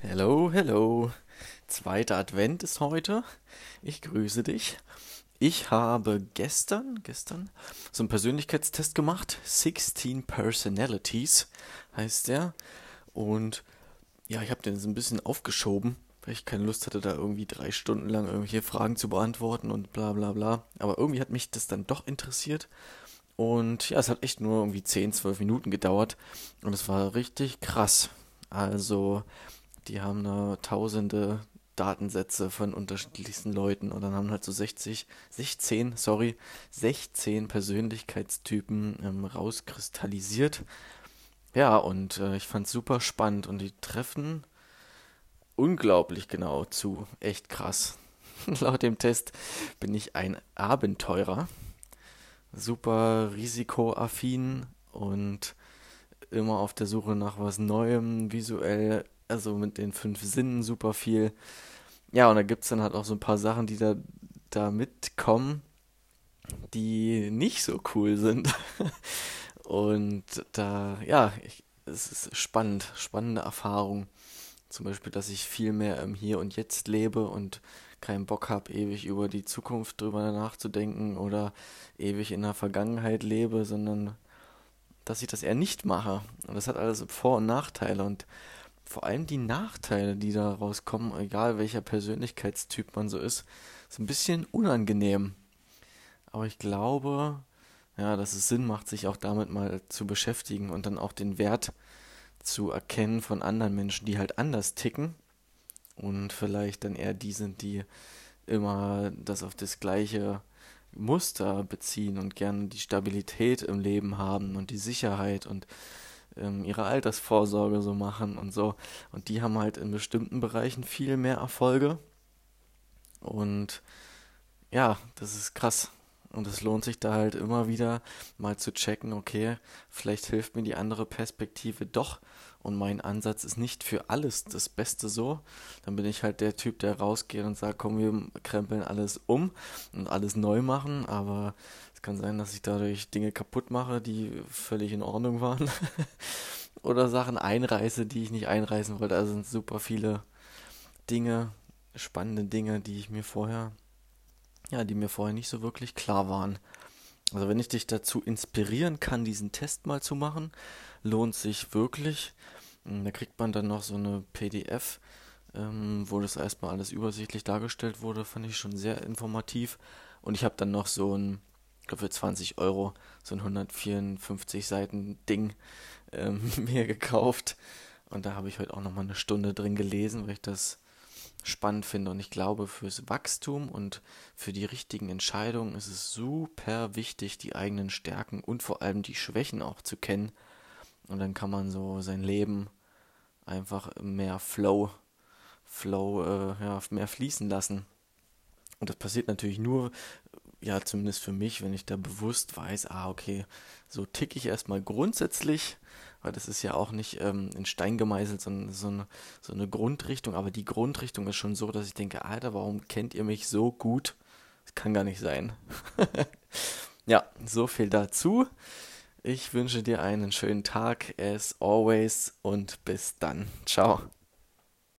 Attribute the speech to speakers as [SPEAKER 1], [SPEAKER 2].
[SPEAKER 1] Hello, hello. Zweiter Advent ist heute. Ich grüße dich. Ich habe gestern, gestern so einen Persönlichkeitstest gemacht. 16 Personalities heißt der. Und ja, ich habe den so ein bisschen aufgeschoben, weil ich keine Lust hatte, da irgendwie drei Stunden lang irgendwelche Fragen zu beantworten und bla bla bla. Aber irgendwie hat mich das dann doch interessiert. Und ja, es hat echt nur irgendwie 10, 12 Minuten gedauert. Und es war richtig krass. Also, die haben da tausende Datensätze von unterschiedlichsten Leuten und dann haben halt so 60, 16, sorry, 16 Persönlichkeitstypen ähm, rauskristallisiert. Ja, und äh, ich fand's super spannend und die treffen unglaublich genau zu. Echt krass. Laut dem Test bin ich ein Abenteurer. Super risikoaffin und immer auf der Suche nach was Neuem, visuell, also mit den fünf Sinnen super viel. Ja, und da gibt es dann halt auch so ein paar Sachen, die da, da mitkommen, die nicht so cool sind. und da, ja, ich, es ist spannend, spannende Erfahrung. Zum Beispiel, dass ich viel mehr im Hier und Jetzt lebe und keinen Bock habe, ewig über die Zukunft drüber nachzudenken oder ewig in der Vergangenheit lebe, sondern dass ich das eher nicht mache. Und das hat alles Vor- und Nachteile. Und vor allem die Nachteile, die daraus kommen, egal welcher Persönlichkeitstyp man so ist, ist ein bisschen unangenehm. Aber ich glaube, ja, dass es Sinn macht, sich auch damit mal zu beschäftigen und dann auch den Wert zu erkennen von anderen Menschen, die halt anders ticken und vielleicht dann eher die sind, die immer das auf das gleiche Muster beziehen und gerne die Stabilität im Leben haben und die Sicherheit und ähm, ihre Altersvorsorge so machen und so. Und die haben halt in bestimmten Bereichen viel mehr Erfolge. Und ja, das ist krass. Und es lohnt sich da halt immer wieder mal zu checken, okay, vielleicht hilft mir die andere Perspektive doch und mein Ansatz ist nicht für alles das Beste so. Dann bin ich halt der Typ, der rausgeht und sagt, komm, wir krempeln alles um und alles neu machen, aber es kann sein, dass ich dadurch Dinge kaputt mache, die völlig in Ordnung waren. Oder Sachen einreiße, die ich nicht einreißen wollte. Also sind super viele Dinge, spannende Dinge, die ich mir vorher ja, die mir vorher nicht so wirklich klar waren. Also wenn ich dich dazu inspirieren kann, diesen Test mal zu machen, lohnt sich wirklich. Hm, da kriegt man dann noch so eine PDF, ähm, wo das erstmal alles übersichtlich dargestellt wurde, fand ich schon sehr informativ. Und ich habe dann noch so ein, ich glaube für 20 Euro, so ein 154 Seiten Ding ähm, mir gekauft. Und da habe ich heute auch nochmal eine Stunde drin gelesen, weil ich das spannend finde. Und ich glaube, fürs Wachstum und für die richtigen Entscheidungen ist es super wichtig, die eigenen Stärken und vor allem die Schwächen auch zu kennen. Und dann kann man so sein Leben einfach mehr Flow, Flow, äh, ja, mehr fließen lassen. Und das passiert natürlich nur, ja, zumindest für mich, wenn ich da bewusst weiß, ah, okay, so ticke ich erstmal grundsätzlich weil das ist ja auch nicht ähm, in Stein gemeißelt, sondern so eine, so eine Grundrichtung. Aber die Grundrichtung ist schon so, dass ich denke, Alter, warum kennt ihr mich so gut? Das kann gar nicht sein. ja, so viel dazu. Ich wünsche dir einen schönen Tag, as always, und bis dann. Ciao.